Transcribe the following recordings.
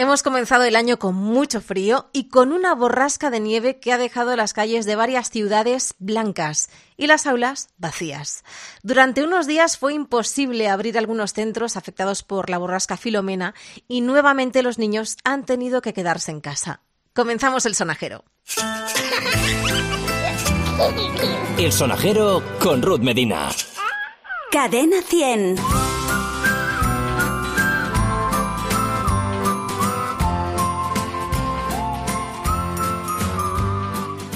Hemos comenzado el año con mucho frío y con una borrasca de nieve que ha dejado las calles de varias ciudades blancas y las aulas vacías. Durante unos días fue imposible abrir algunos centros afectados por la borrasca Filomena y nuevamente los niños han tenido que quedarse en casa. Comenzamos el sonajero. El sonajero con Ruth Medina. Cadena 100.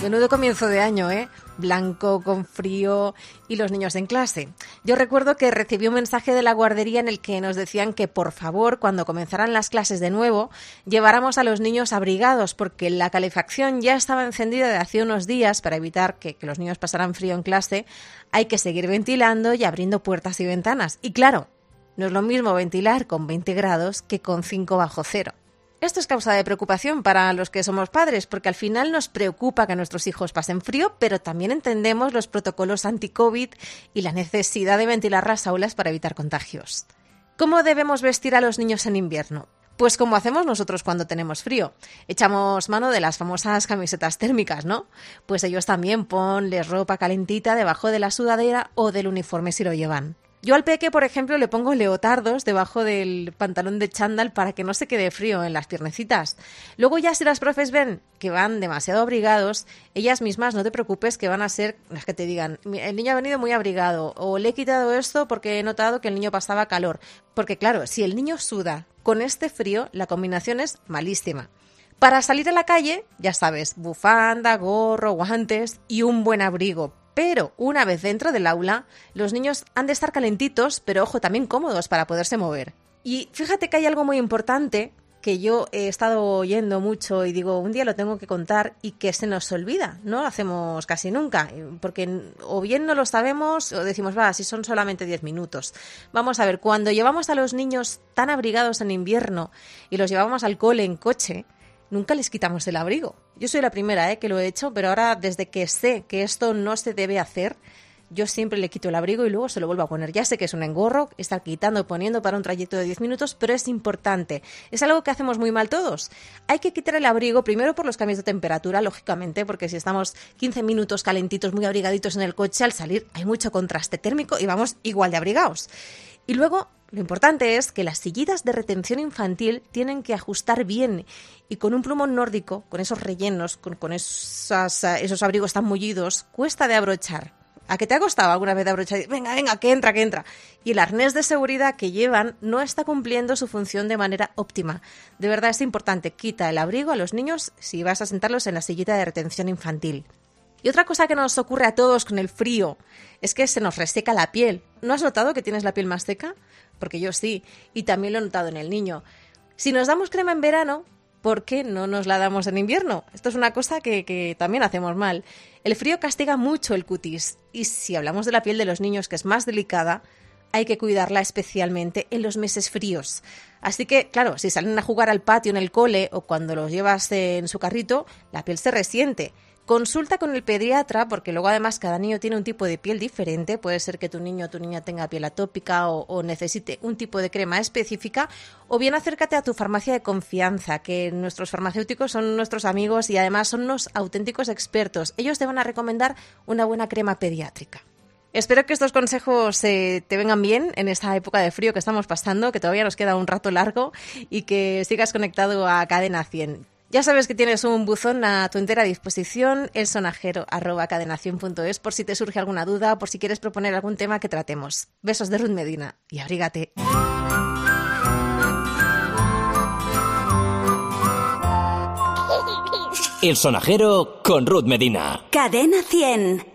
Menudo comienzo de año, ¿eh? Blanco, con frío y los niños en clase. Yo recuerdo que recibí un mensaje de la guardería en el que nos decían que por favor, cuando comenzaran las clases de nuevo, lleváramos a los niños abrigados porque la calefacción ya estaba encendida de hace unos días para evitar que, que los niños pasaran frío en clase. Hay que seguir ventilando y abriendo puertas y ventanas. Y claro, no es lo mismo ventilar con 20 grados que con 5 bajo cero. Esto es causa de preocupación para los que somos padres, porque al final nos preocupa que nuestros hijos pasen frío, pero también entendemos los protocolos anti-COVID y la necesidad de ventilar las aulas para evitar contagios. ¿Cómo debemos vestir a los niños en invierno? Pues como hacemos nosotros cuando tenemos frío. Echamos mano de las famosas camisetas térmicas, ¿no? Pues ellos también ponles ropa calentita debajo de la sudadera o del uniforme si lo llevan. Yo al peque, por ejemplo, le pongo leotardos debajo del pantalón de chándal para que no se quede frío en las piernecitas. Luego ya si las profes ven que van demasiado abrigados, ellas mismas no te preocupes que van a ser las que te digan, el niño ha venido muy abrigado o le he quitado esto porque he notado que el niño pasaba calor. Porque claro, si el niño suda con este frío, la combinación es malísima. Para salir a la calle, ya sabes, bufanda, gorro, guantes y un buen abrigo pero una vez dentro del aula, los niños han de estar calentitos, pero ojo, también cómodos para poderse mover. Y fíjate que hay algo muy importante que yo he estado oyendo mucho y digo, un día lo tengo que contar y que se nos olvida, no lo hacemos casi nunca, porque o bien no lo sabemos o decimos, va, si son solamente 10 minutos. Vamos a ver, cuando llevamos a los niños tan abrigados en invierno y los llevamos al cole en coche, nunca les quitamos el abrigo. Yo soy la primera ¿eh? que lo he hecho, pero ahora desde que sé que esto no se debe hacer, yo siempre le quito el abrigo y luego se lo vuelvo a poner. Ya sé que es un engorro, estar quitando y poniendo para un trayecto de 10 minutos, pero es importante. Es algo que hacemos muy mal todos. Hay que quitar el abrigo primero por los cambios de temperatura, lógicamente, porque si estamos 15 minutos calentitos, muy abrigaditos en el coche, al salir hay mucho contraste térmico y vamos igual de abrigados. Y luego lo importante es que las sillitas de retención infantil tienen que ajustar bien y con un plumón nórdico, con esos rellenos, con, esos abrigos tan mullidos, cuesta de abrochar. ¿A qué te ha costado alguna vez abrochar? Venga, venga, que entra, que entra. Y el arnés de seguridad que llevan no está cumpliendo su función de manera óptima. De verdad es importante, quita el abrigo a los niños si vas a sentarlos en la sillita de retención infantil. Y otra cosa que nos ocurre a todos con el frío es que se nos reseca la piel. ¿No has notado que tienes la piel más seca? Porque yo sí, y también lo he notado en el niño. Si nos damos crema en verano, ¿por qué no nos la damos en invierno? Esto es una cosa que, que, también hacemos mal. El frío castiga mucho el cutis y si hablamos de la piel de los niños, que es más delicada, hay que cuidarla especialmente en los meses fríos. Así que, claro, si salen a jugar al patio en el cole o cuando los llevas en su carrito, la piel se resiente Consulta con el pediatra porque luego además cada niño tiene un tipo de piel diferente. Puede ser que tu niño o tu niña tenga piel atópica o, necesite un tipo de crema específica. O bien acércate a tu farmacia de confianza, que nuestros farmacéuticos son nuestros amigos y además son unos auténticos expertos. Ellos te van a recomendar una buena crema pediátrica. Espero que estos consejos eh, te vengan bien en esta época de frío que estamos pasando, que todavía nos queda un rato largo y que sigas conectado a Cadena 100. Ya sabes que tienes un buzón a tu entera disposición, el sonajero arroba cadenación.es, por si te surge alguna duda, por si quieres proponer algún tema que tratemos. Besos de Ruth Medina y abrígate. El sonajero con Ruth Medina. Cadena 100.